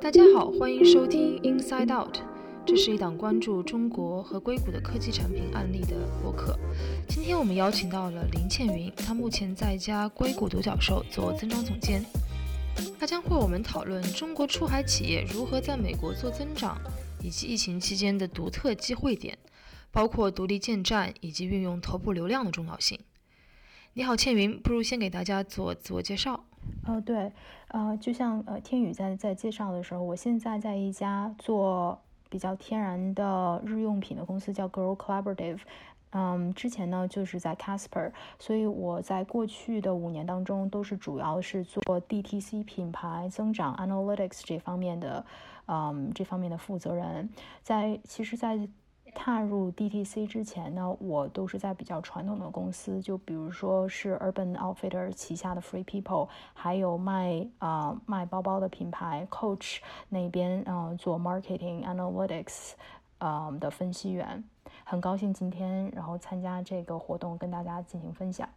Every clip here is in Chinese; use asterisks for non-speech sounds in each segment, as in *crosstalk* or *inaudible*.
大家好，欢迎收听 Inside Out，这是一档关注中国和硅谷的科技产品案例的播客。今天我们邀请到了林倩云，她目前在一家硅谷独角兽做增长总监。她将会我们讨论中国出海企业如何在美国做增长，以及疫情期间的独特机会点，包括独立建站以及运用头部流量的重要性。你好，倩云，不如先给大家做自我介绍。哦，对，呃，就像呃天宇在在介绍的时候，我现在在一家做比较天然的日用品的公司，叫 Grow Collaborative。嗯，之前呢就是在 Casper，所以我在过去的五年当中都是主要是做 DTC 品牌增长 Analytics 这方面的，嗯，这方面的负责人。在其实，在踏入 DTC 之前呢，我都是在比较传统的公司，就比如说是 Urban Outfitter 旗下的 Free People，还有卖啊卖包包的品牌 Coach 那边啊做 Marketing Analytics 啊的分析员。很高兴今天然后参加这个活动，跟大家进行分享。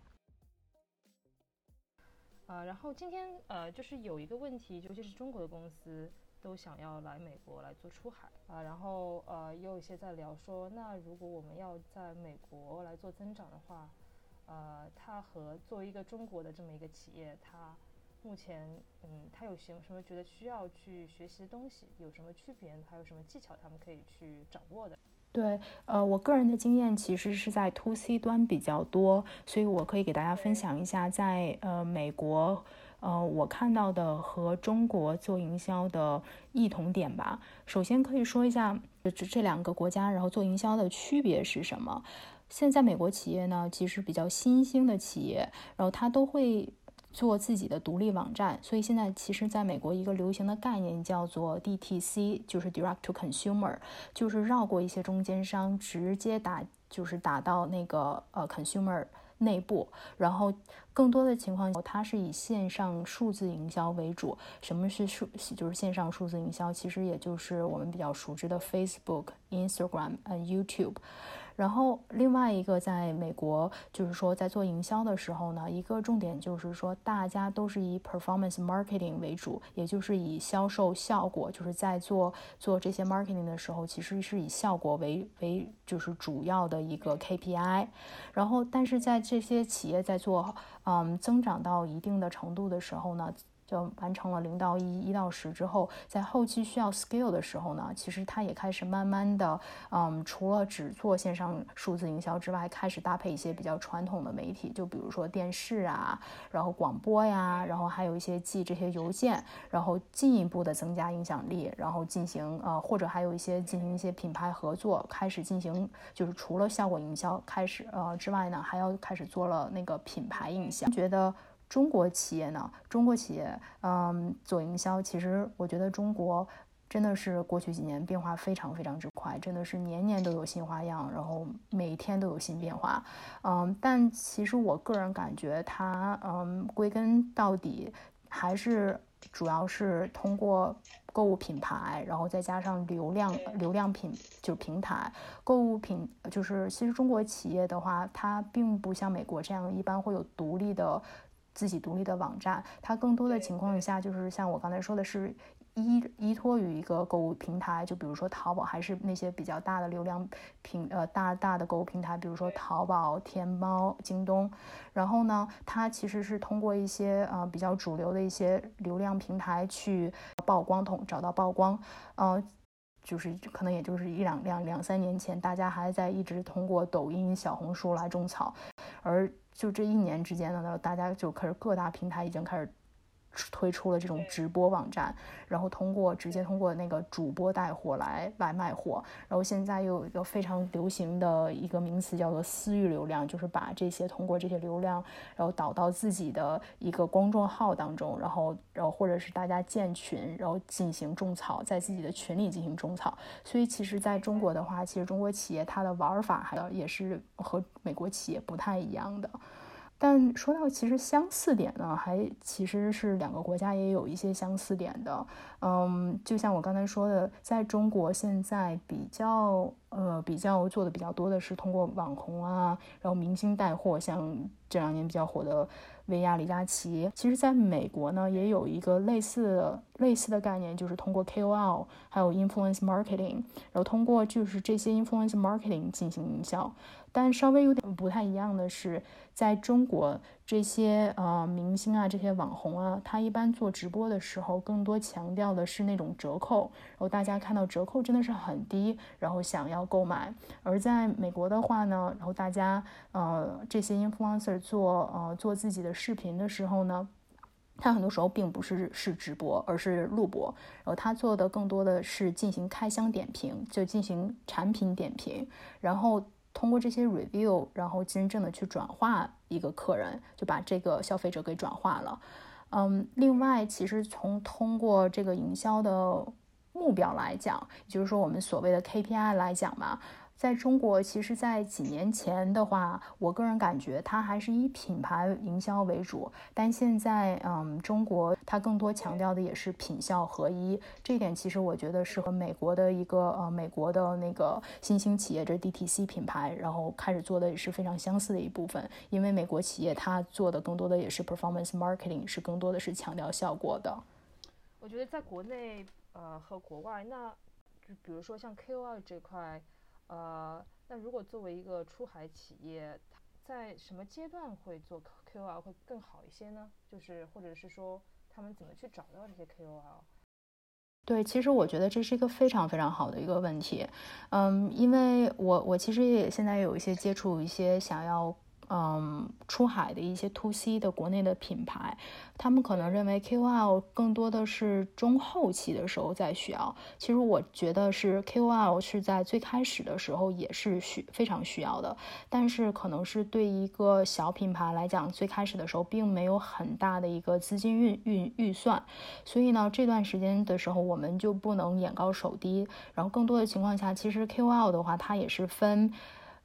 呃，然后今天呃就是有一个问题，尤其是中国的公司。都想要来美国来做出海啊，然后呃，也有一些在聊说，那如果我们要在美国来做增长的话，呃，它和作为一个中国的这么一个企业，它目前嗯，它有什什么觉得需要去学习的东西，有什么区别，还有什么技巧他们可以去掌握的？对，呃，我个人的经验其实是在 to C 端比较多，所以我可以给大家分享一下在呃美国。呃，我看到的和中国做营销的异同点吧。首先可以说一下这这两个国家，然后做营销的区别是什么？现在美国企业呢，其实比较新兴的企业，然后它都会做自己的独立网站。所以现在其实在美国一个流行的概念叫做 DTC，就是 Direct to Consumer，就是绕过一些中间商，直接打就是打到那个呃 Consumer。内部，然后更多的情况，它是以线上数字营销为主。什么是数？就是线上数字营销，其实也就是我们比较熟知的 Facebook、Instagram、呃 YouTube。然后另外一个，在美国，就是说在做营销的时候呢，一个重点就是说，大家都是以 performance marketing 为主，也就是以销售效果，就是在做做这些 marketing 的时候，其实是以效果为为就是主要的一个 KPI。然后，但是在这些企业在做嗯增长到一定的程度的时候呢。就完成了零到一、一到十之后，在后期需要 scale 的时候呢，其实它也开始慢慢的，嗯，除了只做线上数字营销之外，开始搭配一些比较传统的媒体，就比如说电视啊，然后广播呀，然后还有一些寄这些邮件，然后进一步的增加影响力，然后进行呃，或者还有一些进行一些品牌合作，开始进行就是除了效果营销开始呃之外呢，还要开始做了那个品牌营销，觉得。中国企业呢？中国企业，嗯，做营销，其实我觉得中国真的是过去几年变化非常非常之快，真的是年年都有新花样，然后每天都有新变化，嗯，但其实我个人感觉它，嗯，归根到底还是主要是通过购物品牌，然后再加上流量流量品就是平台购物品，就是其实中国企业的话，它并不像美国这样，一般会有独立的。自己独立的网站，它更多的情况下就是像我刚才说的，是依依托于一个购物平台，就比如说淘宝，还是那些比较大的流量平呃大大的购物平台，比如说淘宝、天猫、京东。然后呢，它其实是通过一些呃比较主流的一些流量平台去曝光统找到曝光，呃，就是可能也就是一两两两三年前，大家还在一直通过抖音、小红书来种草，而。就这一年之间呢，大家就开始各大平台已经开始。推出了这种直播网站，然后通过直接通过那个主播带货来来卖货，然后现在又有一个非常流行的一个名词叫做私域流量，就是把这些通过这些流量，然后导到自己的一个公众号当中，然后然后或者是大家建群，然后进行种草，在自己的群里进行种草。所以其实在中国的话，其实中国企业它的玩法还也是和美国企业不太一样的。但说到其实相似点呢，还其实是两个国家也有一些相似点的。嗯，就像我刚才说的，在中国现在比较呃比较做的比较多的是通过网红啊，然后明星带货，像这两年比较火的薇娅、李佳琦。其实，在美国呢，也有一个类似的类似的概念，就是通过 KOL 还有 influence marketing，然后通过就是这些 influence marketing 进行营销。但稍微有点不太一样的是，在中国这些呃明星啊，这些网红啊，他一般做直播的时候，更多强调的是那种折扣，然后大家看到折扣真的是很低，然后想要购买。而在美国的话呢，然后大家呃这些 influencer 做呃做自己的视频的时候呢，他很多时候并不是是直播，而是录播，然后他做的更多的是进行开箱点评，就进行产品点评，然后。通过这些 review，然后真正的去转化一个客人，就把这个消费者给转化了。嗯，另外，其实从通过这个营销的目标来讲，也就是说我们所谓的 KPI 来讲嘛。在中国，其实，在几年前的话，我个人感觉它还是以品牌营销为主。但现在，嗯，中国它更多强调的也是品效合一。这一点其实我觉得是和美国的一个呃，美国的那个新兴企业，这 DTC 品牌，然后开始做的也是非常相似的一部分。因为美国企业它做的更多的也是 performance marketing，是更多的是强调效果的。我觉得在国内，呃，和国外，那就比如说像 KOL 这块。呃，那如果作为一个出海企业，在什么阶段会做 KOL 会更好一些呢？就是或者是说，他们怎么去找到这些 KOL？对，其实我觉得这是一个非常非常好的一个问题。嗯，因为我我其实也现在有一些接触一些想要。嗯，出海的一些 to C 的国内的品牌，他们可能认为 KOL 更多的是中后期的时候在需要。其实我觉得是 KOL 是在最开始的时候也是需非常需要的，但是可能是对一个小品牌来讲，最开始的时候并没有很大的一个资金运运预算，所以呢，这段时间的时候我们就不能眼高手低。然后更多的情况下，其实 KOL 的话，它也是分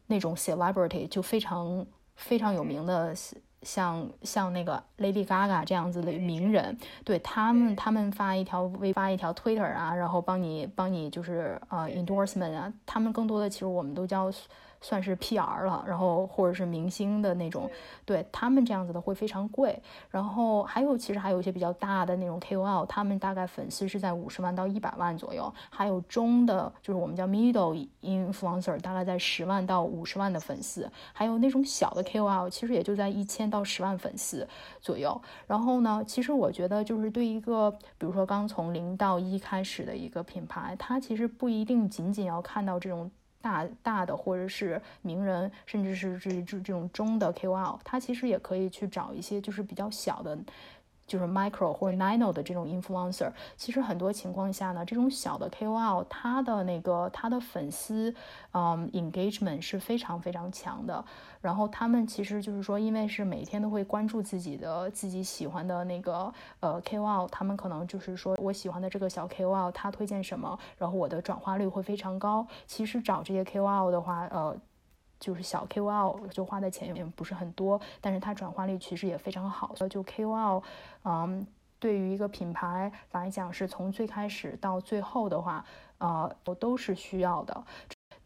那种 celebrity 就非常。非常有名的，像像那个 Lady Gaga 这样子的名人，对他们，他们发一条微发一条 Twitter 啊，然后帮你帮你就是呃 endorsement 啊，他们更多的其实我们都叫。算是 PR 了，然后或者是明星的那种，对他们这样子的会非常贵。然后还有，其实还有一些比较大的那种 KOL，他们大概粉丝是在五十万到一百万左右。还有中的，就是我们叫 middle influencer，大概在十万到五十万的粉丝。还有那种小的 KOL，其实也就在一千到十万粉丝左右。然后呢，其实我觉得就是对一个，比如说刚从零到一开始的一个品牌，它其实不一定仅仅要看到这种。大大的或者是名人，甚至是这这这种中的 KOL，他其实也可以去找一些就是比较小的。就是 micro 或者 nano 的这种 influencer，其实很多情况下呢，这种小的 KOL，他的那个他的粉丝，嗯，engagement 是非常非常强的。然后他们其实就是说，因为是每天都会关注自己的自己喜欢的那个呃 KOL，他们可能就是说我喜欢的这个小 KOL，他推荐什么，然后我的转化率会非常高。其实找这些 KOL 的话，呃。就是小 KOL 就花的钱也不是很多，但是它转化率其实也非常好。所以就 KOL，嗯，对于一个品牌来讲，是从最开始到最后的话，呃，我都是需要的。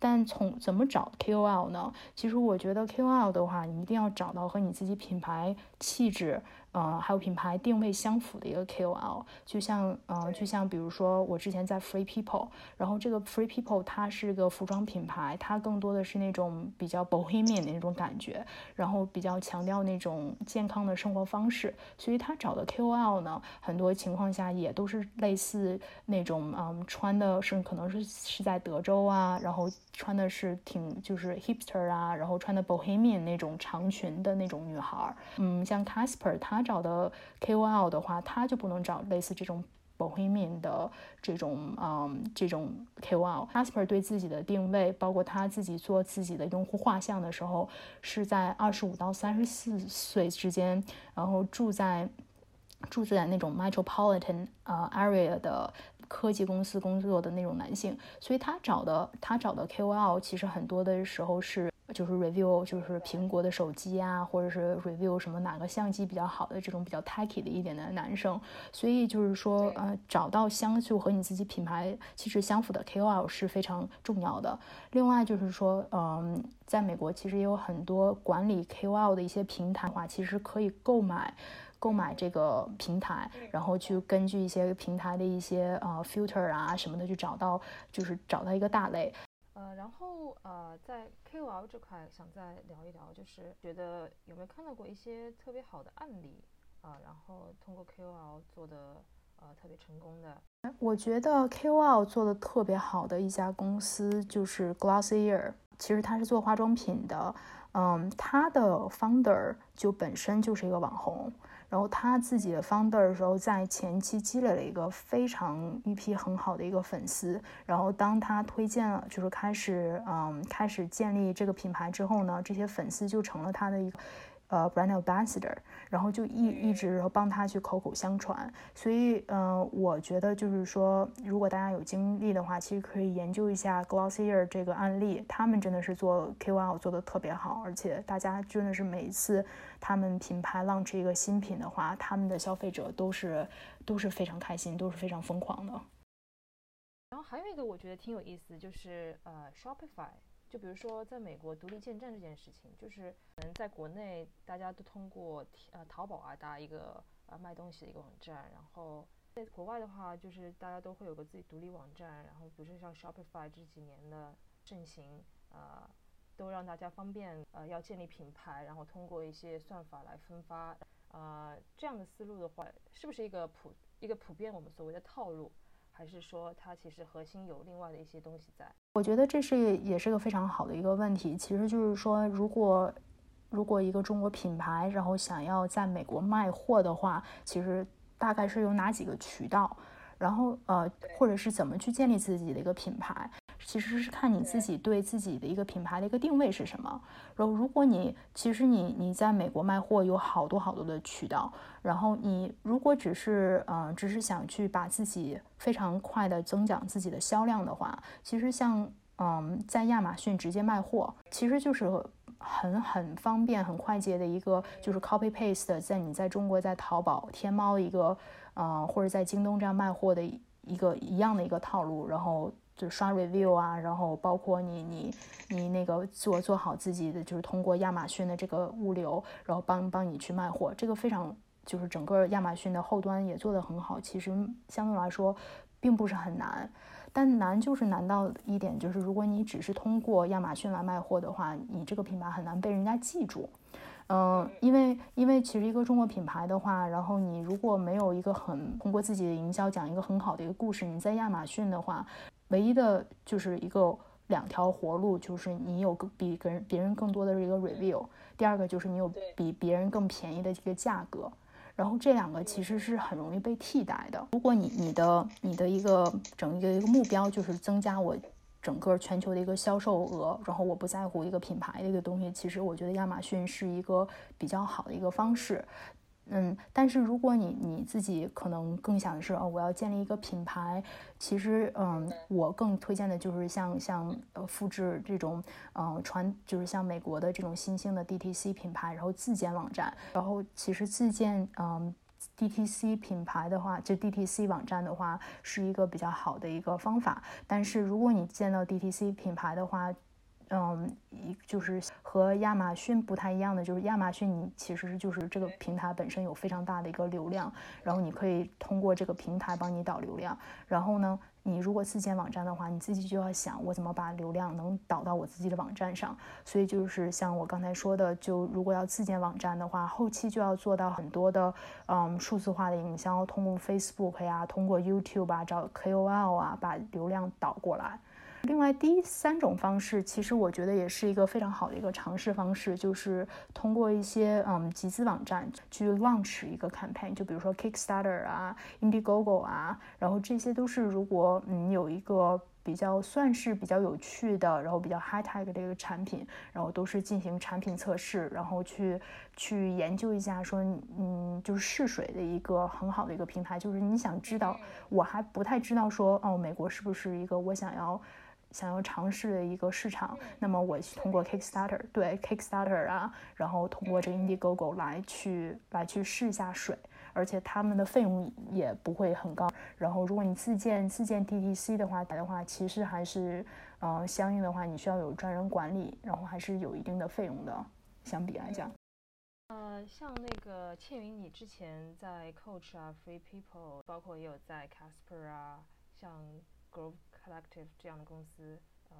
但从怎么找 KOL 呢？其实我觉得 KOL 的话，你一定要找到和你自己品牌气质。呃，还有品牌定位相符的一个 KOL，就像呃，就像比如说我之前在 Free People，然后这个 Free People 它是个服装品牌，它更多的是那种比较 bohemian 的那种感觉，然后比较强调那种健康的生活方式，所以他找的 KOL 呢，很多情况下也都是类似那种嗯，穿的是可能是是在德州啊，然后穿的是挺就是 hipster 啊，然后穿的 bohemian 那种长裙的那种女孩，嗯，像 Casper 他。他找的 KOL 的话，他就不能找类似这种 Bohemian 的这种嗯这种 KOL。Asper 对自己的定位，包括他自己做自己的用户画像的时候，是在二十五到三十四岁之间，然后住在住在那种 Metropolitan 呃 area 的科技公司工作的那种男性。所以他找的他找的 KOL 其实很多的时候是。就是 review 就是苹果的手机啊，或者是 review 什么哪个相机比较好的这种比较 techy 的一点的男生，所以就是说，呃，找到相就和你自己品牌气质相符的 KOL 是非常重要的。另外就是说，嗯，在美国其实也有很多管理 KOL 的一些平台的话，其实可以购买购买这个平台，然后去根据一些平台的一些呃 filter 啊什么的去找到，就是找到一个大类。呃，然后呃，在 KOL 这块想再聊一聊，就是觉得有没有看到过一些特别好的案例啊？然后通过 KOL 做的呃特别成功的。我觉得 KOL 做的特别好的一家公司就是 Glossier，其实它是做化妆品的，嗯，它的 founder 就本身就是一个网红。然后他自己的 founder 的时候，在前期积累了一个非常一批很好的一个粉丝。然后当他推荐了，就是开始，嗯，开始建立这个品牌之后呢，这些粉丝就成了他的一个。呃，brand ambassador，然后就一一直然后帮他去口口相传，所以，呃，我觉得就是说，如果大家有精力的话，其实可以研究一下 Glossier 这个案例，他们真的是做 KOL 做的特别好，而且大家真的是每一次他们品牌 launch 一个新品的话，他们的消费者都是都是非常开心，都是非常疯狂的。然后还有一个我觉得挺有意思，就是呃，Shopify。就比如说，在美国独立建站这件事情，就是可能在国内大家都通过呃淘宝啊搭一个呃卖东西的一个网站，然后在国外的话，就是大家都会有个自己独立网站，然后比如说像 Shopify 这几年的盛行，呃，都让大家方便呃要建立品牌，然后通过一些算法来分发，呃，这样的思路的话，是不是一个普一个普遍我们所谓的套路？还是说它其实核心有另外的一些东西在？我觉得这是也是个非常好的一个问题。其实就是说，如果如果一个中国品牌，然后想要在美国卖货的话，其实大概是有哪几个渠道？然后呃，或者是怎么去建立自己的一个品牌？其实是看你自己对自己的一个品牌的一个定位是什么。然后，如果你其实你你在美国卖货有好多好多的渠道，然后你如果只是嗯只是想去把自己非常快的增长自己的销量的话，其实像嗯在亚马逊直接卖货，其实就是很很方便很快捷的一个就是 copy paste 在你在中国在淘宝天猫一个嗯或者在京东这样卖货的一个一样的一个套路，然后。就刷 review 啊，然后包括你你你那个做做好自己的，就是通过亚马逊的这个物流，然后帮帮你去卖货，这个非常就是整个亚马逊的后端也做得很好。其实相对来说并不是很难，但难就是难到一点，就是如果你只是通过亚马逊来卖货的话，你这个品牌很难被人家记住。嗯，因为因为其实一个中国品牌的话，然后你如果没有一个很通过自己的营销讲一个很好的一个故事，你在亚马逊的话。唯一的就是一个两条活路，就是你有个比跟别人更多的一个 review，第二个就是你有比别人更便宜的这个价格，然后这两个其实是很容易被替代的。如果你你的你的一个整一个一个目标就是增加我整个全球的一个销售额，然后我不在乎一个品牌的一个东西，其实我觉得亚马逊是一个比较好的一个方式。嗯，但是如果你你自己可能更想的是哦，我要建立一个品牌，其实嗯，我更推荐的就是像像呃复制这种嗯传就是像美国的这种新兴的 DTC 品牌，然后自建网站，然后其实自建嗯 DTC 品牌的话，就 DTC 网站的话是一个比较好的一个方法。但是如果你建到 DTC 品牌的话，嗯，一就是和亚马逊不太一样的，就是亚马逊你其实就是这个平台本身有非常大的一个流量，然后你可以通过这个平台帮你导流量。然后呢，你如果自建网站的话，你自己就要想我怎么把流量能导到我自己的网站上。所以就是像我刚才说的，就如果要自建网站的话，后期就要做到很多的嗯数字化的营销，通过 Facebook 呀，通过 YouTube 啊，找 KOL 啊，把流量导过来。另外，第三种方式，其实我觉得也是一个非常好的一个尝试方式，就是通过一些嗯集资网站去 launch 一个 campaign，就比如说 Kickstarter 啊、Indiegogo 啊，然后这些都是如果你有一个比较算是比较有趣的，然后比较 high tech 的一个产品，然后都是进行产品测试，然后去去研究一下，说嗯就是试水的一个很好的一个平台，就是你想知道，我还不太知道说哦美国是不是一个我想要。想要尝试的一个市场，那么我通过 Kickstarter 对 Kickstarter 啊，然后通过这个 Indiegogo 来去来去试一下水，而且他们的费用也不会很高。然后如果你自建自建 DTC 的话的话，其实还是呃相应的话，你需要有专人管理，然后还是有一定的费用的，相比来讲。呃，像那个倩云，你之前在 Coach 啊，Free People，包括也有在 Casper 啊，像 Grove Collective 这样的公司，呃，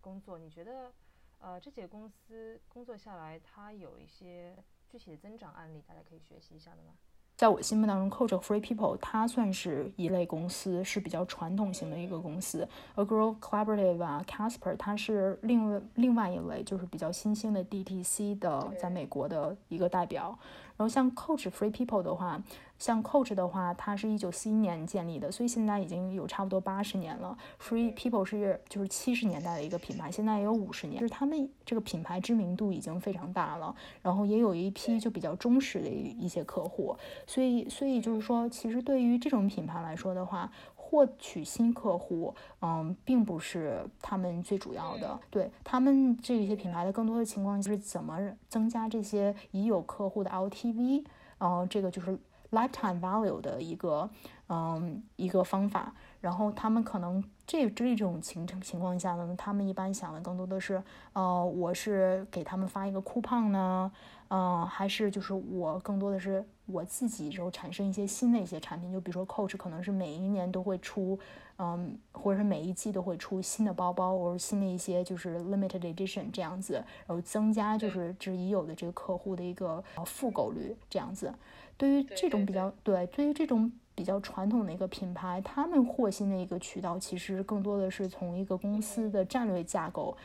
工作，你觉得，呃，这几个公司工作下来，它有一些具体的增长案例，大家可以学习一下的吗？在我心目当中，Coach Free People 它算是一类公司，是比较传统型的一个公司。而 Grove Collaborative 啊，Casper 它是另外另外一类，就是比较新兴的 DTC 的，在美国的一个代表。然后像 Coach Free People 的话，像 Coach 的话，它是一九四一年建立的，所以现在已经有差不多八十年了。Free People 是就是七十年代的一个品牌，现在也有五十年，就是他们这个品牌知名度已经非常大了，然后也有一批就比较忠实的一一些客户，所以所以就是说，其实对于这种品牌来说的话。获取新客户，嗯，并不是他们最主要的。对他们这些品牌的更多的情况就是怎么增加这些已有客户的 LTV，嗯，这个就是 lifetime value 的一个，嗯，一个方法。然后他们可能这这种情情况下呢，他们一般想的更多的是，呃，我是给他们发一个 coupon 呢。嗯，还是就是我更多的是我自己，之后产生一些新的一些产品，就比如说 Coach 可能是每一年都会出，嗯，或者是每一季都会出新的包包，或者新的一些就是 limited edition 这样子，然后增加就是这已有的这个客户的一个复购率这样子。对于这种比较对，对于这种比较传统的一个品牌，他们获新的一个渠道其实更多的是从一个公司的战略架构，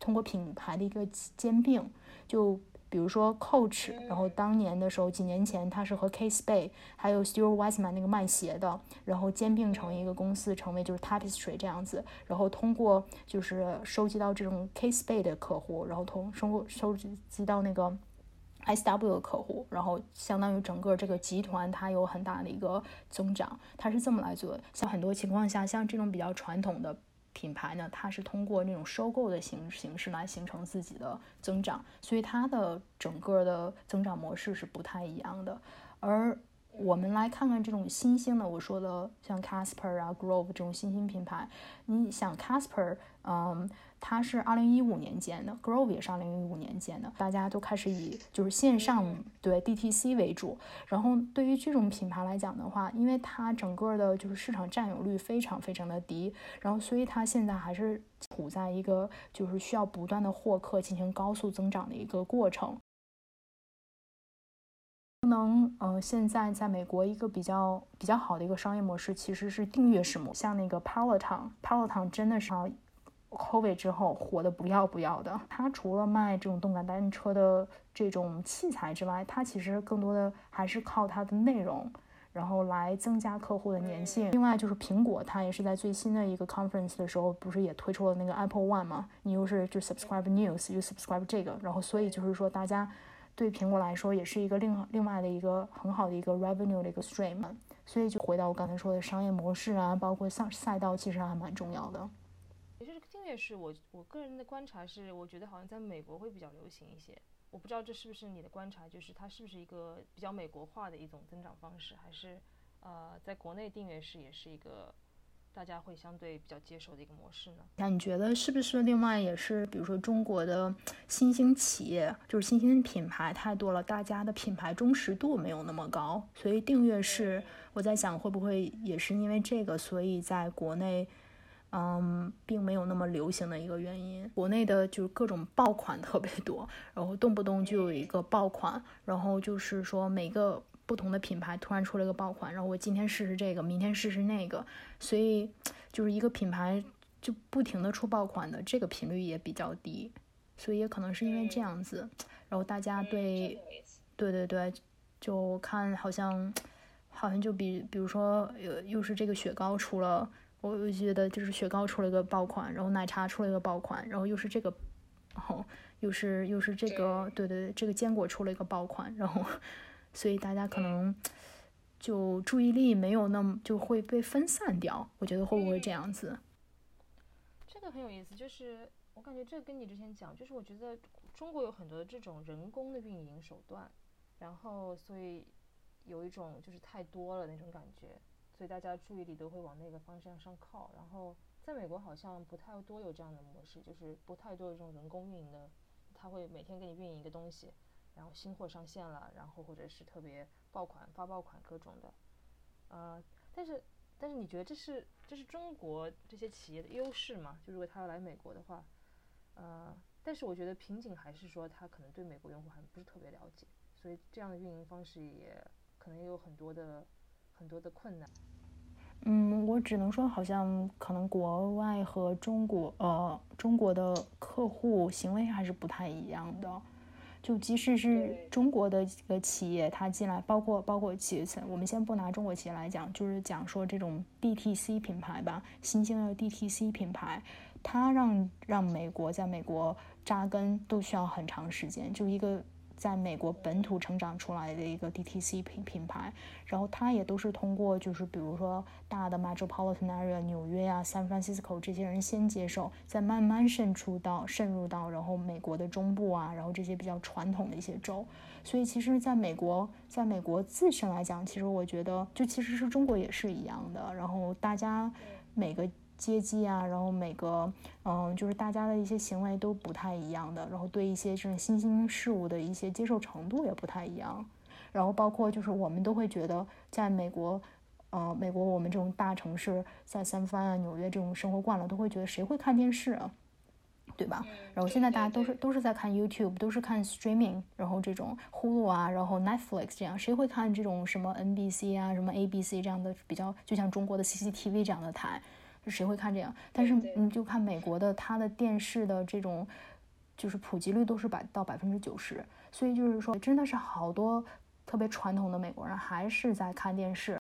通过品牌的一个兼并，就。比如说 Coach，然后当年的时候，几年前他是和 K Spade 还有 Stuart Weitzman 那个卖鞋的，然后兼并成一个公司，成为就是 Tapestry 这样子，然后通过就是收集到这种 K Spade 的客户，然后通收收集到那个 SW 的客户，然后相当于整个这个集团它有很大的一个增长，它是这么来做。像很多情况下，像这种比较传统的。品牌呢，它是通过那种收购的形形式来形成自己的增长，所以它的整个的增长模式是不太一样的。而我们来看看这种新兴的，我说的像 Casper 啊、Grove 这种新兴品牌，你想 Casper，嗯。它是二零一五年建的，Grove 也是二零一五年建的，大家都开始以就是线上对 DTC 为主。然后对于这种品牌来讲的话，因为它整个的就是市场占有率非常非常的低，然后所以它现在还是处在一个就是需要不断的获客进行高速增长的一个过程。能呃，现在在美国一个比较比较好的一个商业模式其实是订阅式模，像那个 Peloton，Peloton 真的是。Covid 之后火的不要不要的，它除了卖这种动感单车的这种器材之外，它其实更多的还是靠它的内容，然后来增加客户的粘性。另外就是苹果，它也是在最新的一个 conference 的时候，不是也推出了那个 Apple One 吗？你又是就 subscribe news，又 subscribe 这个，然后所以就是说，大家对苹果来说也是一个另另外的一个很好的一个 revenue 的一个 stream。所以就回到我刚才说的商业模式啊，包括赛赛道，其实还蛮重要的。越是我我个人的观察是，我觉得好像在美国会比较流行一些。我不知道这是不是你的观察，就是它是不是一个比较美国化的一种增长方式，还是呃，在国内订阅式也是一个大家会相对比较接受的一个模式呢？那你觉得是不是另外也是，比如说中国的新兴企业，就是新兴品牌太多了，大家的品牌忠实度没有那么高，所以订阅式，我在想会不会也是因为这个，所以在国内。嗯，并没有那么流行的一个原因。国内的就是各种爆款特别多，然后动不动就有一个爆款，然后就是说每个不同的品牌突然出了一个爆款，然后我今天试试这个，明天试试那个，所以就是一个品牌就不停的出爆款的这个频率也比较低，所以也可能是因为这样子，然后大家对，对对对，就看好像好像就比比如说又又是这个雪糕出了。我我觉得就是雪糕出了一个爆款，然后奶茶出了一个爆款，然后又是这个，然后又是又是这个，对对对，这个坚果出了一个爆款，然后所以大家可能就注意力没有那么就会被分散掉，我觉得会不会这样子？这个很有意思，就是我感觉这跟你之前讲，就是我觉得中国有很多这种人工的运营手段，然后所以有一种就是太多了那种感觉，所以大家注意力都会往那个方向上靠。然后在美国好像不太多有这样的模式，就是不太多有这种人工运营的，他会每天给你运营一个东西，然后新货上线了，然后或者是特别爆款发爆款各种的，呃，但是。但是你觉得这是这是中国这些企业的优势吗？就如果他要来美国的话，呃，但是我觉得瓶颈还是说他可能对美国用户还不是特别了解，所以这样的运营方式也可能有很多的很多的困难。嗯，我只能说好像可能国外和中国呃中国的客户行为还是不太一样的。就即使是中国的几个企业，它进来，包括包括企业层，我们先不拿中国企业来讲，就是讲说这种 DTC 品牌吧，新兴的 DTC 品牌，它让让美国在美国扎根都需要很长时间，就一个。在美国本土成长出来的一个 DTC 品品牌，然后它也都是通过，就是比如说大的 metropolitan area 纽约呀、San Francisco 这些人先接受，再慢慢渗出到渗入到然后美国的中部啊，然后这些比较传统的一些州。所以其实在美国，在美国自身来讲，其实我觉得就其实是中国也是一样的。然后大家每个。阶级啊，然后每个，嗯，就是大家的一些行为都不太一样的，然后对一些这种新兴事物的一些接受程度也不太一样，然后包括就是我们都会觉得，在美国，呃，美国我们这种大城市，在三藩啊、纽约这种生活惯了，都会觉得谁会看电视啊，对吧？然后现在大家都是都是在看 YouTube，都是看 Streaming，然后这种 Hulu 啊，然后 Netflix 这样，谁会看这种什么 NBC 啊、什么 ABC 这样的比较，就像中国的 CCTV 这样的台？谁会看这样？但是你就看美国的，它的电视的这种，就是普及率都是百到百分之九十，所以就是说，真的是好多特别传统的美国人还是在看电视。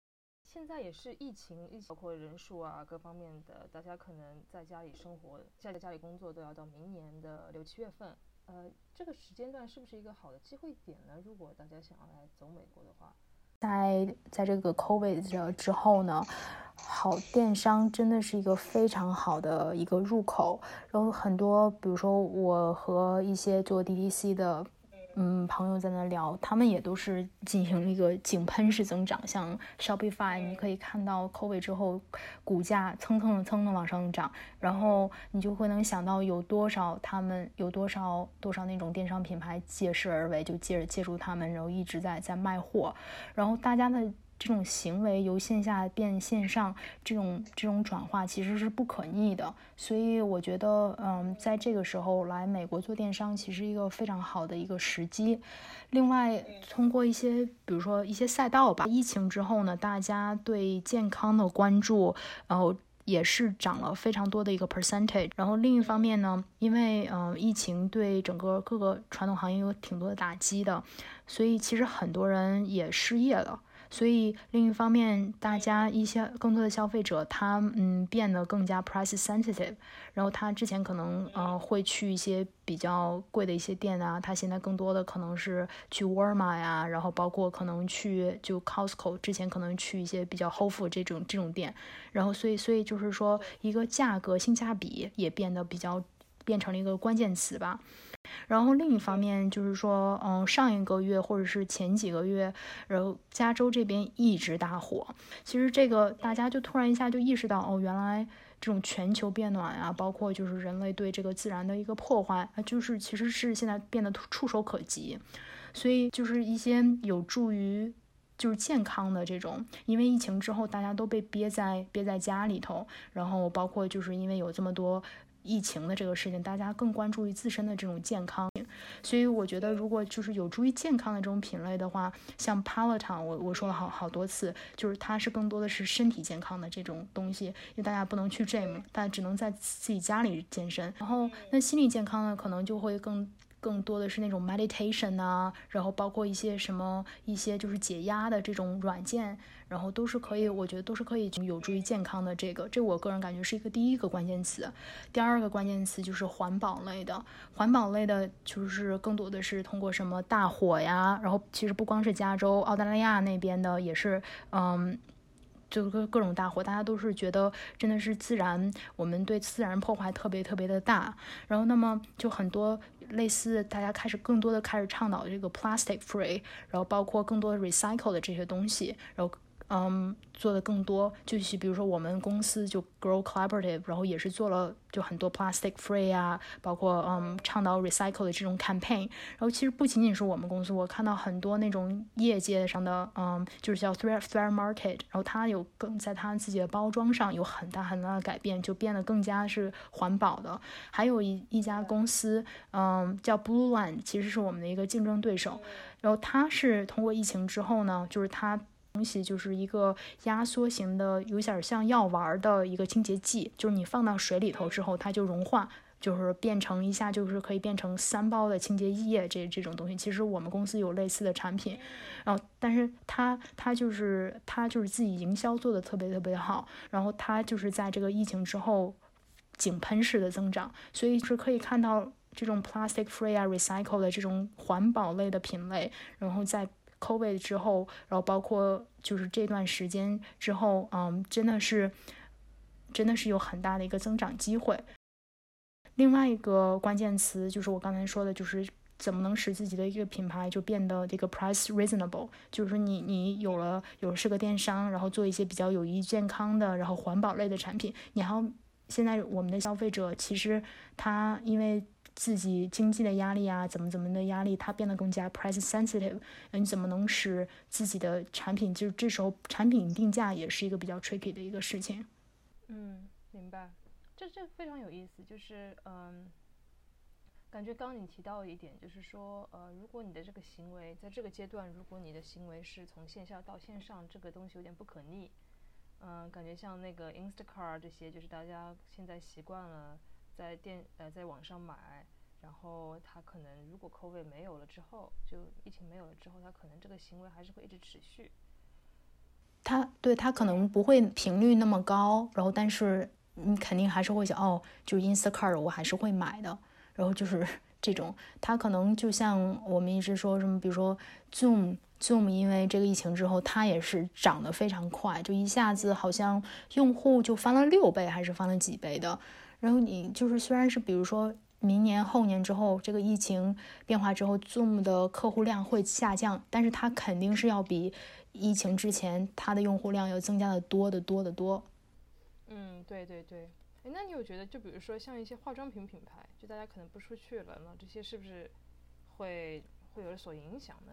现在也是疫情，包括人数啊各方面的，大家可能在家里生活，在家里工作都要到明年的六七月份。呃，这个时间段是不是一个好的机会点呢？如果大家想要来走美国的话？在在这个 COVID 之后呢，好电商真的是一个非常好的一个入口，然后很多，比如说我和一些做 DTC 的。嗯，朋友在那聊，他们也都是进行一个井喷式增长。像 Shopify，你可以看到 COVID 之后，股价蹭蹭蹭的往上涨，然后你就会能想到有多少他们有多少多少那种电商品牌借势而为，就借着借助他们，然后一直在在卖货，然后大家的。这种行为由线下变线上，这种这种转化其实是不可逆的，所以我觉得，嗯，在这个时候来美国做电商，其实一个非常好的一个时机。另外，通过一些，比如说一些赛道吧，疫情之后呢，大家对健康的关注，然后也是涨了非常多的一个 percentage。然后另一方面呢，因为嗯，疫情对整个各个传统行业有挺多的打击的，所以其实很多人也失业了。所以另一方面，大家一些更多的消费者，他嗯变得更加 price sensitive，然后他之前可能呃会去一些比较贵的一些店啊，他现在更多的可能是去沃尔玛呀，然后包括可能去就 Costco，之前可能去一些比较 Whole Food 这种这种店，然后所以所以就是说一个价格性价比也变得比较变成了一个关键词吧。然后另一方面就是说，嗯，上一个月或者是前几个月，然后加州这边一直大火。其实这个大家就突然一下就意识到，哦，原来这种全球变暖啊，包括就是人类对这个自然的一个破坏啊，就是其实是现在变得触手可及。所以就是一些有助于就是健康的这种，因为疫情之后大家都被憋在憋在家里头，然后包括就是因为有这么多。疫情的这个事情，大家更关注于自身的这种健康，所以我觉得，如果就是有助于健康的这种品类的话，像 Peloton，我我说了好好多次，就是它是更多的是身体健康的这种东西，因为大家不能去 gym，但只能在自己家里健身。然后，那心理健康呢，可能就会更。更多的是那种 meditation 啊，然后包括一些什么一些就是解压的这种软件，然后都是可以，我觉得都是可以有助于健康的。这个，这我个人感觉是一个第一个关键词。第二个关键词就是环保类的，环保类的就是更多的是通过什么大火呀，然后其实不光是加州，澳大利亚那边的也是，嗯。就各各种大火，大家都是觉得真的是自然，我们对自然破坏特别特别的大。然后，那么就很多类似，大家开始更多的开始倡导这个 plastic free，然后包括更多 recycle 的这些东西，然后。嗯，做的更多，就是比如说我们公司就 Grow Collaborative，然后也是做了就很多 plastic free 啊，包括嗯倡导 recycle 的这种 campaign。然后其实不仅仅是我们公司，我看到很多那种业界上的嗯，就是叫 thread thread market，然后它有更在它自己的包装上有很大很大的改变，就变得更加是环保的。还有一一家公司，嗯，叫 Blue Line，其实是我们的一个竞争对手。然后它是通过疫情之后呢，就是它。东西就是一个压缩型的，有点像药丸的一个清洁剂，就是你放到水里头之后，它就融化，就是变成一下就是可以变成三包的清洁液这这种东西。其实我们公司有类似的产品，然后但是它它就是它就是自己营销做的特别特别好，然后它就是在这个疫情之后井喷式的增长，所以是可以看到这种 plastic free 啊 recycle 的这种环保类的品类，然后在。COVID 之后，然后包括就是这段时间之后，嗯，真的是，真的是有很大的一个增长机会。另外一个关键词就是我刚才说的，就是怎么能使自己的一个品牌就变得这个 price reasonable，就是说你你有了有了是个电商，然后做一些比较有益健康的，然后环保类的产品，你还要现在我们的消费者其实他因为。自己经济的压力啊，怎么怎么的压力，它变得更加 price sensitive。你怎么能使自己的产品，就是这时候产品定价也是一个比较 tricky 的一个事情。嗯，明白。这这非常有意思，就是嗯，感觉刚你提到一点，就是说呃，如果你的这个行为在这个阶段，如果你的行为是从线下到线上，这个东西有点不可逆。嗯，感觉像那个 Instacart 这些，就是大家现在习惯了。在电呃，在网上买，然后他可能如果口味没有了之后，就疫情没有了之后，他可能这个行为还是会一直持续。他对他可能不会频率那么高，然后但是你肯定还是会想，哦，就 Instacart 我还是会买的，然后就是 *laughs* 这种，他可能就像我们一直说什么，比如说 Zoom Zoom，因为这个疫情之后，它也是涨得非常快，就一下子好像用户就翻了六倍，还是翻了几倍的。然后你就是虽然是比如说明年后年之后这个疫情变化之后，Zoom 的客户量会下降，但是它肯定是要比疫情之前它的用户量要增加的多的多的多。嗯，对对对。哎，那你有觉得就比如说像一些化妆品品牌，就大家可能不出去了，那这些是不是会会有所影响呢？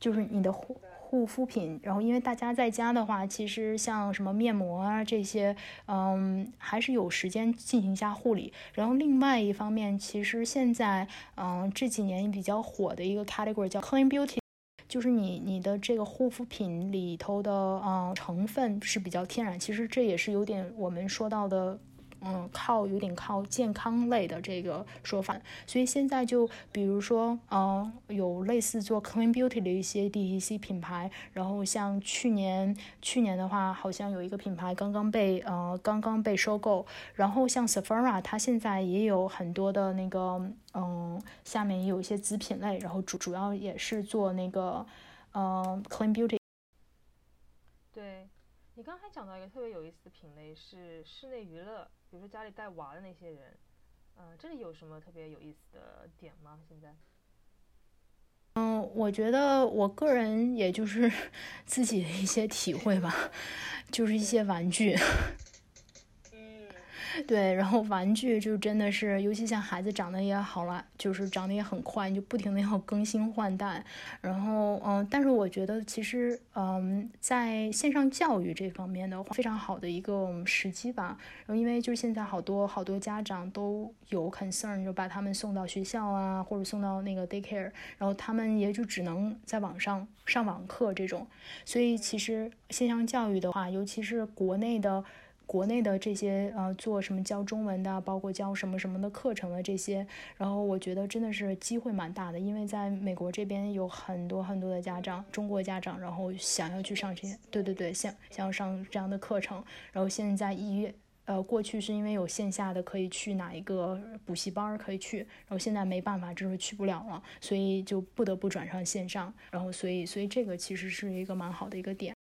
就是你的护护肤品，然后因为大家在家的话，其实像什么面膜啊这些，嗯，还是有时间进行一下护理。然后另外一方面，其实现在，嗯，这几年比较火的一个 category 叫 clean beauty，就是你你的这个护肤品里头的，嗯，成分是比较天然。其实这也是有点我们说到的。嗯，靠有点靠健康类的这个说法，所以现在就比如说，嗯，有类似做 clean beauty 的一些 DTC 品牌，然后像去年去年的话，好像有一个品牌刚刚被呃刚刚被收购，然后像 Sephora，它现在也有很多的那个嗯，下面也有一些子品类，然后主主要也是做那个嗯 clean beauty。对你刚才讲到一个特别有意思的品类是室内娱乐。比如说家里带娃的那些人，嗯，这里有什么特别有意思的点吗？现在？嗯，我觉得我个人也就是 *laughs* 自己的一些体会吧，就是一些玩具。对，然后玩具就真的是，尤其像孩子长得也好了，就是长得也很快，你就不停的要更新换代。然后，嗯，但是我觉得其实，嗯，在线上教育这方面的话，非常好的一个时机吧。然后，因为就是现在好多好多家长都有 concern，就把他们送到学校啊，或者送到那个 daycare，然后他们也就只能在网上上网课这种。所以，其实线上教育的话，尤其是国内的。国内的这些呃，做什么教中文的，包括教什么什么的课程的这些，然后我觉得真的是机会蛮大的，因为在美国这边有很多很多的家长，中国家长，然后想要去上这些，对对对，想想要上这样的课程，然后现在一月，呃，过去是因为有线下的可以去哪一个补习班可以去，然后现在没办法，就是去不了了，所以就不得不转上线上，然后所以所以这个其实是一个蛮好的一个点。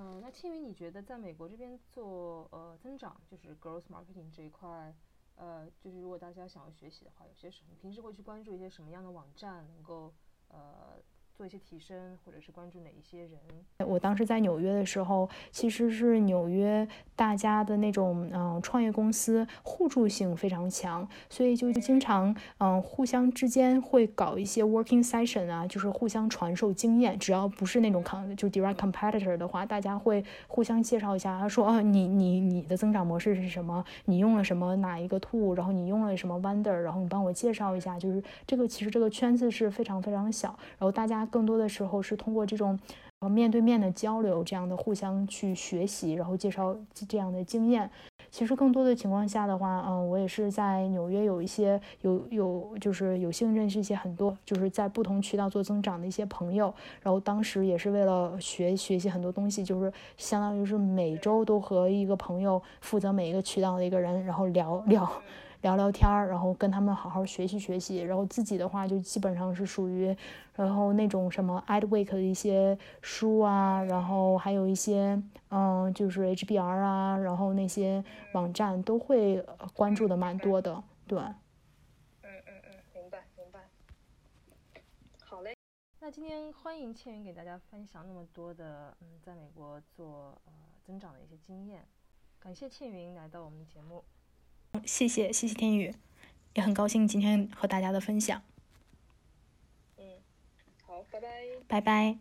嗯，那青云，你觉得在美国这边做呃增长，就是 growth marketing 这一块，呃，就是如果大家想要学习的话，有些什么？平时会去关注一些什么样的网站，能够呃？做一些提升，或者是关注哪一些人？我当时在纽约的时候，其实是纽约大家的那种嗯创业公司互助性非常强，所以就经常嗯互相之间会搞一些 working session 啊，就是互相传授经验。只要不是那种 com 就 direct competitor 的话，大家会互相介绍一下。他说啊，你你你的增长模式是什么？你用了什么哪一个 tool？然后你用了什么 vendor？然后你帮我介绍一下。就是这个其实这个圈子是非常非常小，然后大家。更多的时候是通过这种呃面对面的交流，这样的互相去学习，然后介绍这样的经验。其实更多的情况下的话，嗯，我也是在纽约有一些有有就是有幸认识一些很多就是在不同渠道做增长的一些朋友。然后当时也是为了学学习很多东西，就是相当于是每周都和一个朋友负责每一个渠道的一个人，然后聊聊。聊聊天儿，然后跟他们好好学习学习，然后自己的话就基本上是属于，然后那种什么 Adweek 的一些书啊，然后还有一些嗯，就是 HBR 啊，然后那些网站都会关注的蛮多的，对。嗯嗯嗯，明白明白。好嘞，那今天欢迎倩云给大家分享那么多的嗯，在美国做呃增长的一些经验，感谢倩云来到我们的节目。谢谢，谢谢天宇，也很高兴今天和大家的分享。嗯，好，拜拜。拜拜。